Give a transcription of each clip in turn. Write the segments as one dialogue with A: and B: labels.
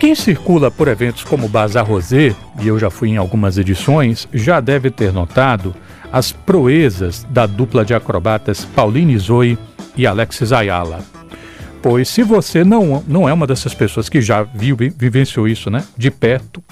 A: Quem circula por eventos como Bazar Rosé, e eu já fui em algumas edições, já deve ter notado as proezas da dupla de acrobatas Pauline Zoe e Alexis Ayala. Pois se você não, não é uma dessas pessoas que já viu, vivenciou isso, né? De perto,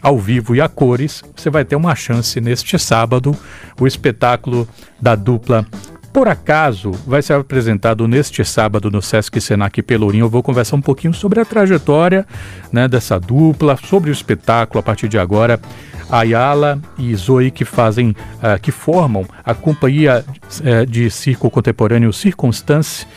A: ao vivo e a cores, você vai ter uma chance neste sábado, o espetáculo da dupla por acaso, vai ser apresentado neste sábado no Sesc Senac Pelourinho. Eu vou conversar um pouquinho sobre a trajetória né, dessa dupla, sobre o espetáculo a partir de agora. Ayala e Zoe que fazem, uh, que formam a companhia uh, de circo contemporâneo Circunstância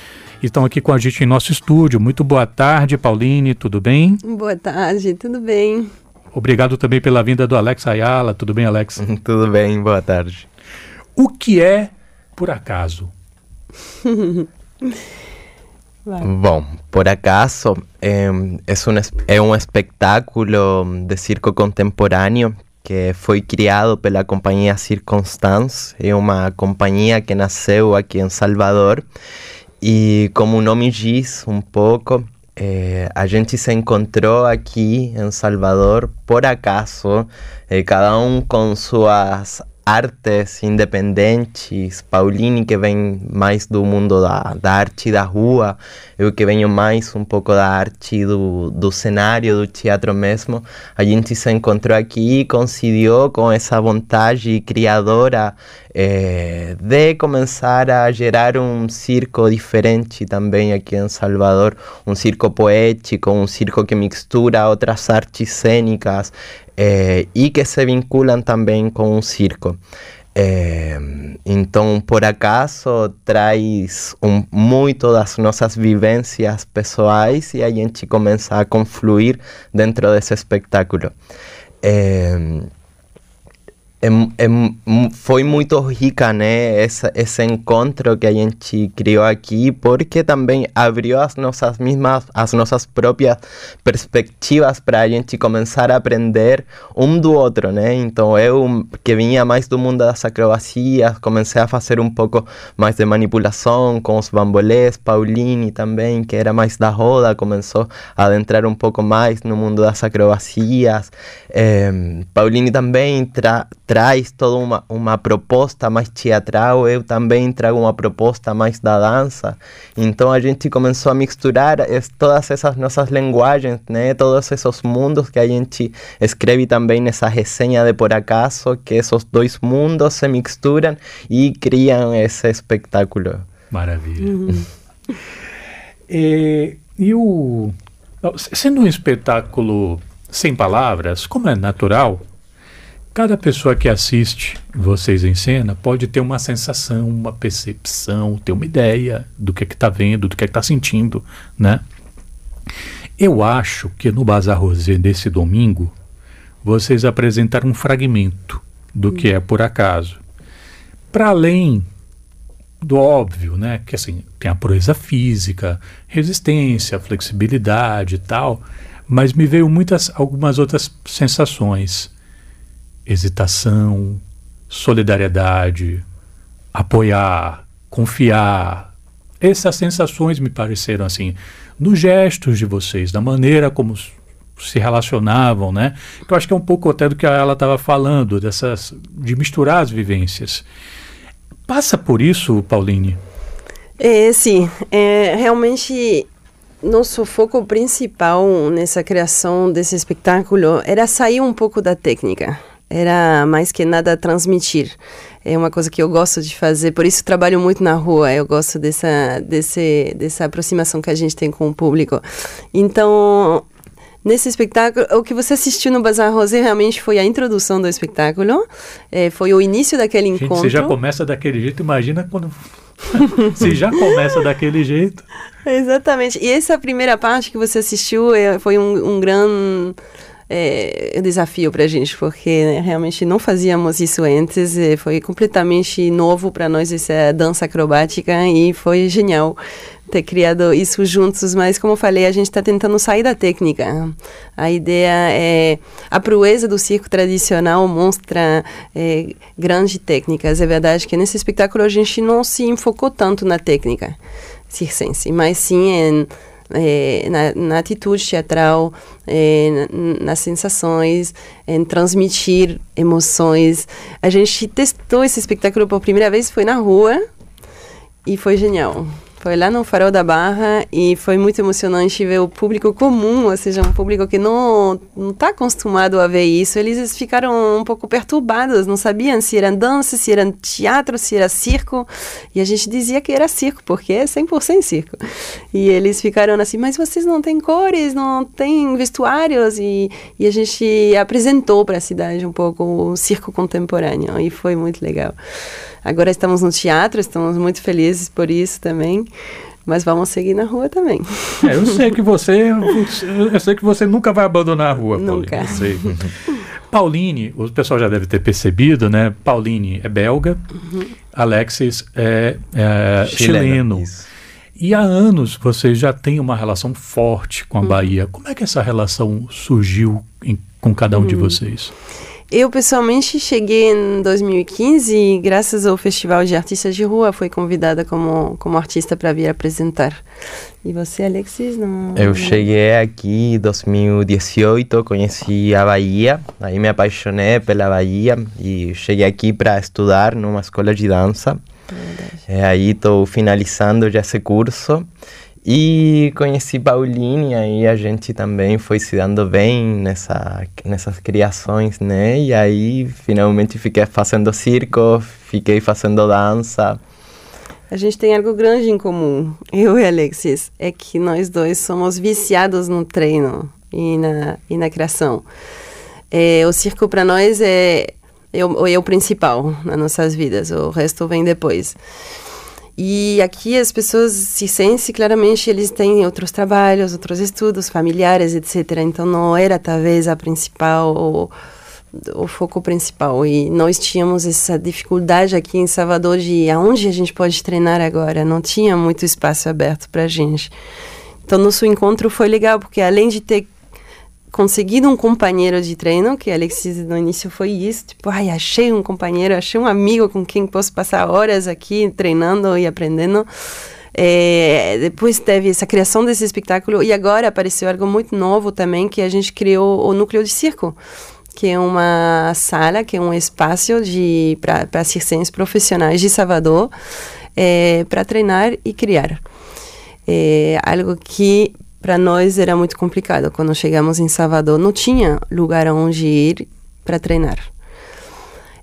A: estão aqui com a gente em nosso estúdio. Muito boa tarde, Pauline, tudo bem?
B: Boa tarde, tudo bem.
A: Obrigado também pela vinda do Alex Ayala. Tudo bem, Alex?
C: tudo bem, boa tarde.
A: O que é por acaso?
C: Bom, por acaso é, um, é um espetáculo de circo contemporâneo que foi criado pela companhia Circunstance, é uma companhia que nasceu aqui em Salvador e como o nome diz um pouco, é, a gente se encontrou aqui em Salvador por acaso, é, cada um com suas artes independentes, Pauline que vem mais do mundo da, da arte da rua, eu que venho mais um pouco da arte do, do cenário, do teatro mesmo, a gente se encontrou aqui e coincidiu com essa vontade criadora eh, de começar a gerar um circo diferente também aqui em Salvador, um circo poético, um circo que mistura outras artes cênicas, é, e que se vinculam também com o circo. É, então, por acaso, traz um, muito das nossas vivências pessoais e a gente começa a confluir dentro desse espetáculo. É, é, é, foi muito rica, né, essa, esse encontro que a gente criou aqui, porque também abriu as nossas mesmas, as nossas próprias perspectivas para a gente começar a aprender um do outro, né? Então eu que vinha mais do mundo das acrobacias, comecei a fazer um pouco mais de manipulação com os bambolês, Pauline também, que era mais da roda, começou a adentrar um pouco mais no mundo das acrobacias. É, também tra traz toda uma, uma proposta mais teatral, eu também trago uma proposta mais da dança. Então a gente começou a misturar todas essas nossas linguagens, né? todos esses mundos que a gente escreve também nessa resenha de Por Acaso, que esses dois mundos se misturam e criam esse espetáculo.
A: Maravilha. Uhum. e, e o. Sendo um espetáculo sem palavras, como é natural, Cada pessoa que assiste vocês em cena pode ter uma sensação, uma percepção, ter uma ideia do que é que está vendo, do que é que está sentindo, né? Eu acho que no Bazar Rosé desse domingo vocês apresentaram um fragmento do que é por acaso. Para além do óbvio, né? Que assim, tem a proeza física, resistência, flexibilidade e tal, mas me veio muitas algumas outras sensações hesitação, solidariedade, apoiar, confiar. Essas sensações me pareceram assim, nos gestos de vocês, da maneira como se relacionavam, né? Eu acho que é um pouco até do que ela estava falando, dessas de misturar as vivências. Passa por isso, Pauline?
B: É, sim, é, realmente nosso foco principal nessa criação desse espetáculo era sair um pouco da técnica era mais que nada transmitir. É uma coisa que eu gosto de fazer, por isso trabalho muito na rua. Eu gosto dessa, desse, dessa aproximação que a gente tem com o público. Então, nesse espetáculo, o que você assistiu no Bazar Rosé realmente foi a introdução do espetáculo, é, foi o início daquele
A: gente,
B: encontro.
A: Você já começa daquele jeito, imagina quando. você já começa daquele jeito.
B: Exatamente. E essa primeira parte que você assistiu é, foi um, um grande é, desafio para a gente, porque né, realmente não fazíamos isso antes, foi completamente novo para nós essa dança acrobática e foi genial ter criado isso juntos, mas como falei, a gente está tentando sair da técnica. A ideia é a proeza do circo tradicional mostra é, grandes técnicas. É verdade que nesse espetáculo a gente não se enfocou tanto na técnica circense, mas sim em é, na, na, atitude teatral, é, nas sensações, em transmitir emoções. A gente testou esse espetáculo por primeira vez, foi na rua e foi genial. Foi lá no Farol da Barra e foi muito emocionante ver o público comum, ou seja, um público que não está acostumado a ver isso. Eles ficaram um pouco perturbados, não sabiam se era dança, se era teatro, se era circo. E a gente dizia que era circo, porque é 100% circo. E eles ficaram assim, mas vocês não têm cores, não têm vestuários. E, e a gente apresentou para a cidade um pouco o circo contemporâneo e foi muito legal. Agora estamos no teatro, estamos muito felizes por isso também. Mas vamos seguir na rua também.
A: É, eu sei que você, eu sei que você nunca vai abandonar a rua,
B: Nunca.
A: Sei. Pauline, o pessoal já deve ter percebido, né? Pauline é belga, uhum. Alexis é, é chileno. E há anos vocês já têm uma relação forte com a uhum. Bahia. Como é que essa relação surgiu em, com cada um uhum. de vocês?
B: Eu pessoalmente cheguei em 2015 e graças ao Festival de Artistas de Rua fui convidada como, como artista para vir apresentar. E você, Alexis, não?
C: Eu cheguei aqui em 2018, conheci a Bahia, aí me apaixonei pela Bahia e cheguei aqui para estudar numa escola de dança. É, aí estou finalizando já esse curso. E conheci Pauline, aí a gente também foi se dando bem nessa, nessas criações, né? E aí finalmente fiquei fazendo circo, fiquei fazendo dança.
B: A gente tem algo grande em comum, eu e Alexis, é que nós dois somos viciados no treino e na, e na criação. É, o circo para nós é, é, o, é o principal nas nossas vidas, o resto vem depois. E aqui as pessoas se sentem claramente eles têm outros trabalhos, outros estudos familiares, etc. Então não era talvez a principal o, foco principal. E nós tínhamos essa dificuldade aqui em Salvador de aonde a gente pode treinar agora. Não tinha muito espaço aberto para a gente. Então nosso encontro foi legal porque além de ter conseguido um companheiro de treino, que Alexis no início foi isso, tipo, ai, achei um companheiro, achei um amigo com quem posso passar horas aqui treinando e aprendendo. É, depois teve essa criação desse espetáculo e agora apareceu algo muito novo também, que a gente criou o Núcleo de Circo, que é uma sala, que é um espaço para circenses profissionais de Salvador, é, para treinar e criar. É algo que para nós era muito complicado. Quando chegamos em Salvador, não tinha lugar onde ir para treinar.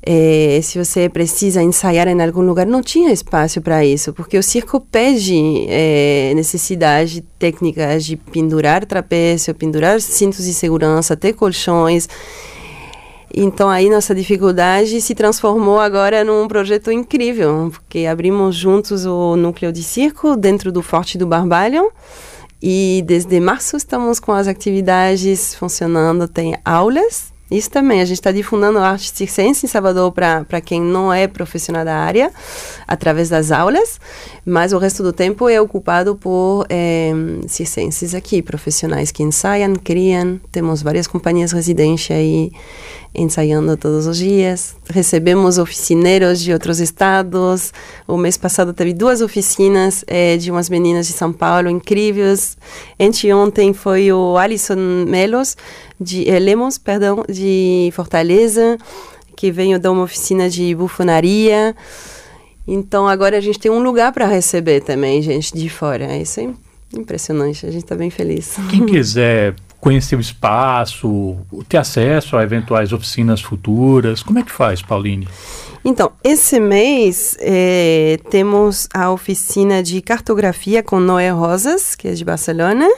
B: É, se você precisa ensaiar em algum lugar, não tinha espaço para isso, porque o circo pede é, necessidade técnicas de pendurar trapézio, pendurar cintos de segurança, ter colchões. Então aí nossa dificuldade se transformou agora num projeto incrível, porque abrimos juntos o núcleo de circo dentro do Forte do Barbalhão. E desde março estamos com as atividades funcionando, tem aulas. Isso também, a gente está difundando a arte circense em Salvador para quem não é profissional da área, através das aulas, mas o resto do tempo é ocupado por é, circenses aqui, profissionais que ensaiam, criam. Temos várias companhias residentes aí ensaiando todos os dias. Recebemos oficineiros de outros estados. O mês passado teve duas oficinas é, de umas meninas de São Paulo incríveis. Anteontem foi o Alisson Melos, de, eh, Lemos, perdão, de Fortaleza, que veio dar uma oficina de bufonaria. Então agora a gente tem um lugar para receber também gente de fora. Isso é impressionante, a gente está bem feliz.
A: Quem quiser conhecer o espaço, ter acesso a eventuais oficinas futuras? Como é que faz, Pauline?
B: Então, esse mês é, temos a oficina de cartografia com Noé Rosas, que é de Barcelona.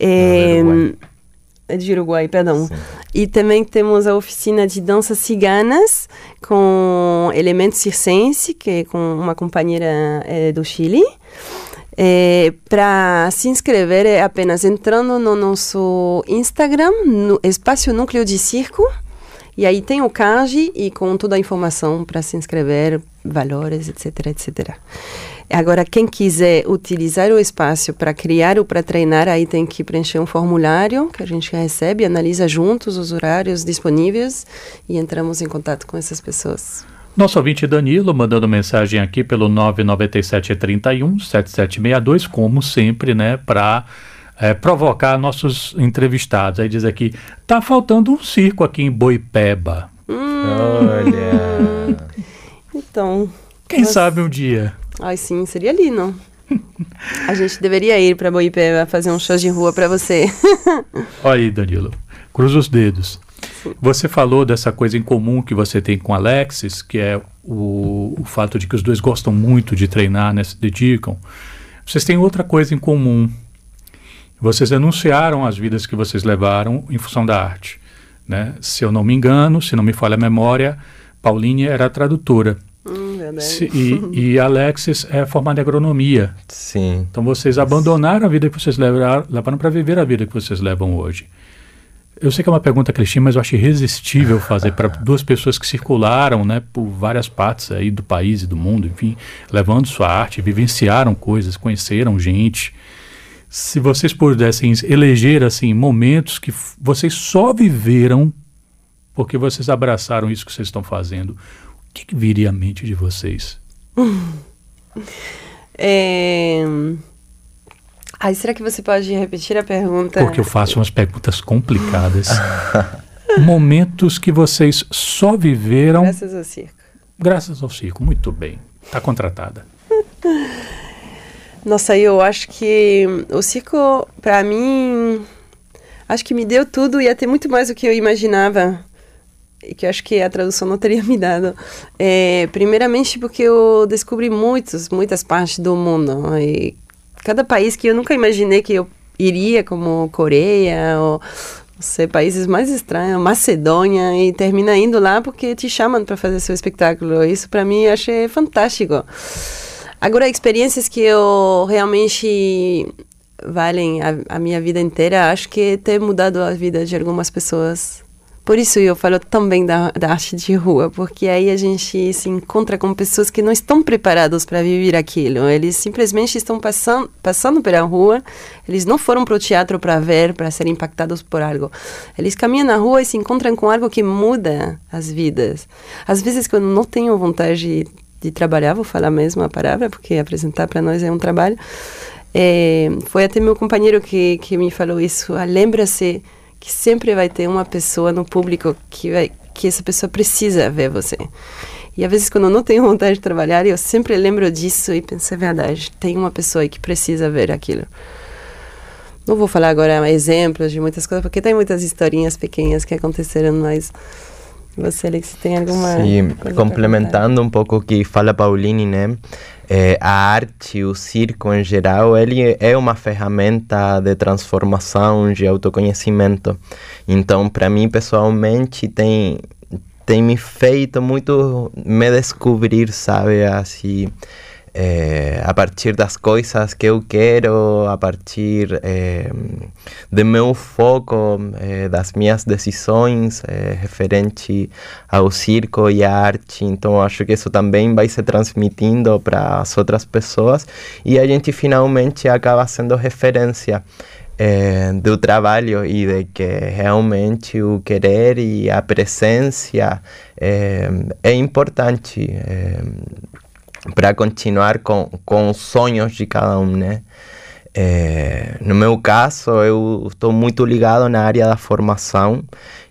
B: É, é de Uruguai, perdão. Sim. E também temos a oficina de danças ciganas com elementos circense, que é com uma companheira é, do Chile. É, para se inscrever é apenas entrando no nosso Instagram, no Espaço Núcleo de Circo. E aí tem o card e com toda a informação para se inscrever, valores, etc, etc. Agora, quem quiser utilizar o espaço para criar ou para treinar, aí tem que preencher um formulário que a gente recebe, analisa juntos os horários disponíveis e entramos em contato com essas pessoas.
A: Nosso ouvinte Danilo mandando mensagem aqui pelo 99731 7762, como sempre, né, para é, provocar nossos entrevistados. Aí diz aqui: tá faltando um circo aqui em Boipeba.
B: Hum.
C: Olha.
B: Então.
A: Quem sabe um dia.
B: Ai, sim, seria lindo. A gente deveria ir para Boipeba fazer um show de rua para você.
A: Olha aí, Danilo. Cruza os dedos. Você falou dessa coisa em comum que você tem com Alexis, que é o, o fato de que os dois gostam muito de treinar, né, se dedicam. Vocês têm outra coisa em comum. Vocês anunciaram as vidas que vocês levaram em função da arte. Né? Se eu não me engano, se não me falha a memória, Pauline era tradutora.
B: Verdade.
A: Se, e, e Alexis é formada em agronomia.
C: Sim.
A: Então vocês abandonaram a vida que vocês levaram, levaram para viver a vida que vocês levam hoje. Eu sei que é uma pergunta clichê, mas eu acho irresistível fazer para duas pessoas que circularam, né, por várias partes aí do país e do mundo, enfim, levando sua arte, vivenciaram coisas, conheceram gente. Se vocês pudessem eleger assim momentos que vocês só viveram porque vocês abraçaram isso que vocês estão fazendo, que, que viria à mente de vocês?
B: é... Ai, será que você pode repetir a pergunta?
A: Porque eu faço umas perguntas complicadas. Momentos que vocês só viveram.
B: Graças ao circo.
A: Graças ao circo, muito bem. Está contratada.
B: Nossa, eu acho que o circo, para mim, acho que me deu tudo e até muito mais do que eu imaginava. Que eu acho que a tradução não teria me dado. É, primeiramente porque eu descobri muitos, muitas partes do mundo. E cada país que eu nunca imaginei que eu iria, como Coreia ou sei, países mais estranhos, Macedônia, e termina indo lá porque te chamam para fazer seu espetáculo. Isso para mim eu achei fantástico. Agora, experiências que eu realmente valem a, a minha vida inteira, acho que ter mudado a vida de algumas pessoas por isso eu falo também da, da arte de rua, porque aí a gente se encontra com pessoas que não estão preparados para viver aquilo. Eles simplesmente estão passando, passando pela rua, eles não foram para o teatro para ver, para ser impactados por algo. Eles caminham na rua e se encontram com algo que muda as vidas. Às vezes, quando não tenho vontade de trabalhar, vou falar mesmo a palavra, porque apresentar para nós é um trabalho. É, foi até meu companheiro que, que me falou isso. Ah, Lembra-se que sempre vai ter uma pessoa no público que vai que essa pessoa precisa ver você. E às vezes quando eu não tenho vontade de trabalhar, eu sempre lembro disso e penso, é verdade, tem uma pessoa que precisa ver aquilo. Não vou falar agora exemplos de muitas coisas, porque tem muitas historinhas pequenas que aconteceram, mas você, Alex, tem alguma.
C: Sim, complementando um pouco o que fala Pauline, né? É, a arte, o circo em geral, ele é uma ferramenta de transformação, de autoconhecimento. Então, para mim, pessoalmente, tem, tem me feito muito me descobrir, sabe? Assim é, a partir das coisas que eu quero, a partir é, do meu foco, é, das minhas decisões referente ao circo e à arte. Então, acho que isso também vai se transmitindo para as outras pessoas e a gente finalmente acaba sendo referência. do trabalho e de que realmente o querer e a presença é importante para continuar com, com os sonhos de cada um, né? É, no meu caso, eu estou muito ligado na área da formação,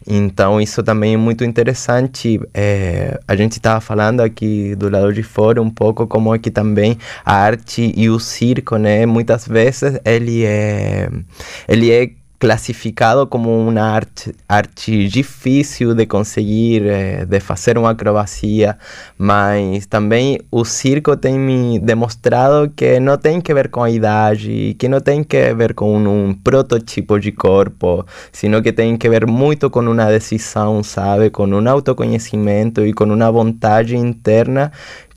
C: então isso também é muito interessante. É, a gente estava falando aqui do lado de fora um pouco como que também a arte e o circo, né? Muitas vezes ele é, ele é classificado como uma arte, arte difícil de conseguir, eh, de fazer uma acrobacia, mas também o circo tem me demonstrado que não tem que ver com a idade, que não tem que ver com um prototipo de corpo, sino que tem que ver muito com uma decisão, sabe, com um autoconhecimento e com uma vontade interna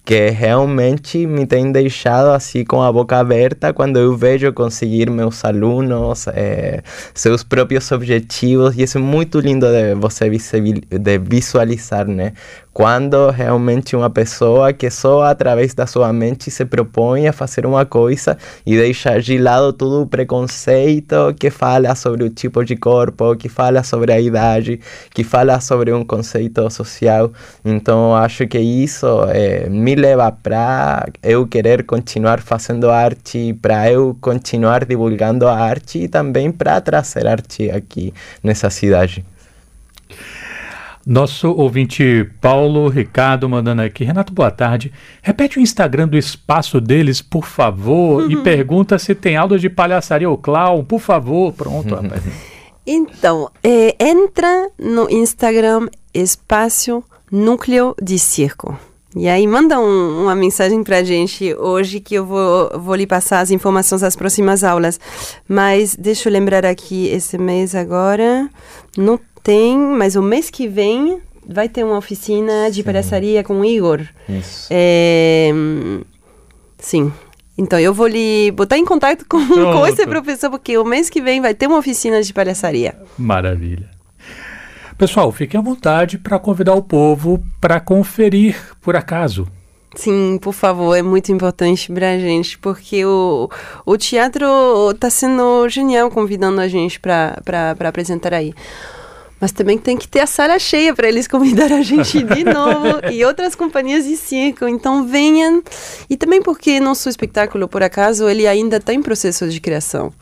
C: que realmente me tem deixado assim com a boca aberta quando eu vejo conseguir meus alunos é, seus próprios objetivos e isso é muito lindo de você de visualizar, né? Quando realmente uma pessoa que só através da sua mente se propõe a fazer uma coisa e deixa de lado todo o preconceito que fala sobre o tipo de corpo, que fala sobre a idade, que fala sobre um conceito social. Então, acho que isso é, me leva para eu querer continuar fazendo arte, para eu continuar divulgando a arte e também para trazer arte aqui nessa cidade.
A: Nosso ouvinte Paulo Ricardo mandando aqui. Renato, boa tarde. Repete o Instagram do espaço deles, por favor, uhum. e pergunta se tem aula de palhaçaria ou clown, por favor. Pronto, rapaz.
B: Então, é, entra no Instagram Espaço Núcleo de Circo. E aí manda um, uma mensagem pra gente hoje que eu vou, vou lhe passar as informações das próximas aulas. Mas deixa eu lembrar aqui, esse mês agora não tem, mas o mês que vem vai ter uma oficina de sim. palhaçaria com o Igor.
C: Isso.
B: É, sim. Então eu vou lhe botar em contato com, com esse professor, porque o mês que vem vai ter uma oficina de palhaçaria.
A: Maravilha. Pessoal, fiquem à vontade para convidar o povo para conferir, por acaso.
B: Sim, por favor, é muito importante para a gente, porque o, o teatro está sendo genial convidando a gente para apresentar aí. Mas também tem que ter a sala cheia para eles convidar a gente de novo e outras companhias de circo. Então venham. E também porque nosso espetáculo, por acaso, ele ainda está em processo de criação.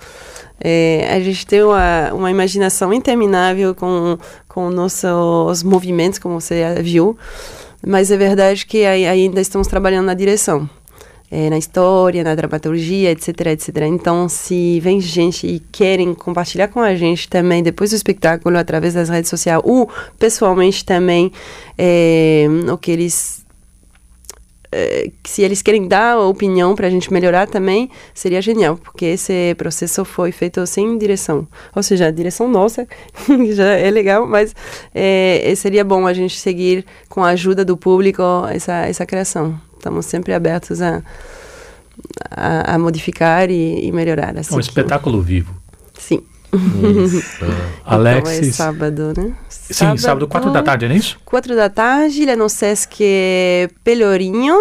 B: É, a gente tem uma, uma imaginação interminável com, com nossos movimentos, como você viu, mas é verdade que ainda estamos trabalhando na direção é, na história, na dramaturgia, etc, etc. Então, se vem gente e querem compartilhar com a gente também depois do espetáculo através das redes sociais ou pessoalmente também é, o que eles é, se eles querem dar a opinião para a gente melhorar também, seria genial, porque esse processo foi feito sem direção. Ou seja, a direção nossa já é legal, mas é, seria bom a gente seguir com a ajuda do público essa, essa criação. Estamos sempre abertos a, a, a modificar e, e melhorar.
A: Assim, um espetáculo vivo.
B: Sim.
A: Isso. Alexis.
B: Então é sábado, né?
A: Sim, sábado, quatro da tarde, não é isso?
B: Quatro da tarde, ele é no Sesc Pelourinho.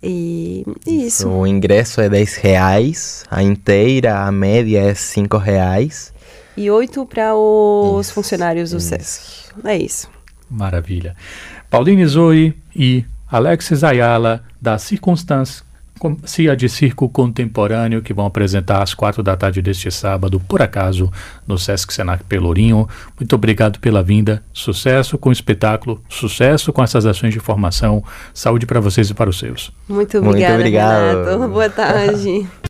B: E isso.
C: O ingresso é 10 reais, a inteira, a média é 5 reais.
B: E oito para os isso, funcionários do isso. Sesc. É isso.
A: Maravilha. Pauline Zoe e Alexis Ayala, da Circunstância de Circo Contemporâneo, que vão apresentar às quatro da tarde deste sábado, por acaso, no Sesc Senac Pelourinho. Muito obrigado pela vinda, sucesso com o espetáculo, sucesso com essas ações de formação, saúde para vocês e para os seus.
B: Muito obrigada, Muito obrigado. Renato. Boa tarde.